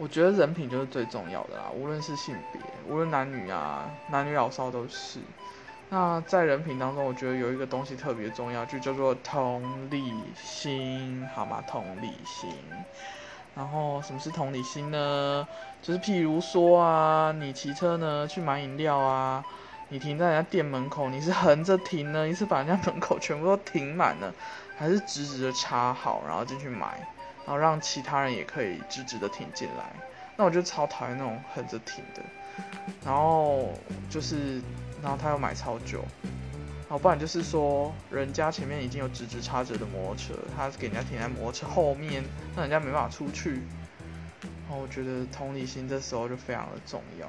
我觉得人品就是最重要的啦，无论是性别，无论男女啊，男女老少都是。那在人品当中，我觉得有一个东西特别重要，就叫做同理心，好吗？同理心。然后什么是同理心呢？就是譬如说啊，你骑车呢去买饮料啊，你停在人家店门口，你是横着停呢，你是把人家门口全部都停满了，还是直直的插好，然后进去买，然后让其他人也可以直直的停进来？那我就超讨厌那种横着停的。然后就是。然后他又买超久，好，不然就是说人家前面已经有直直插着的摩托车，他给人家停在摩托车后面，那人家没办法出去。然后我觉得同理心这时候就非常的重要。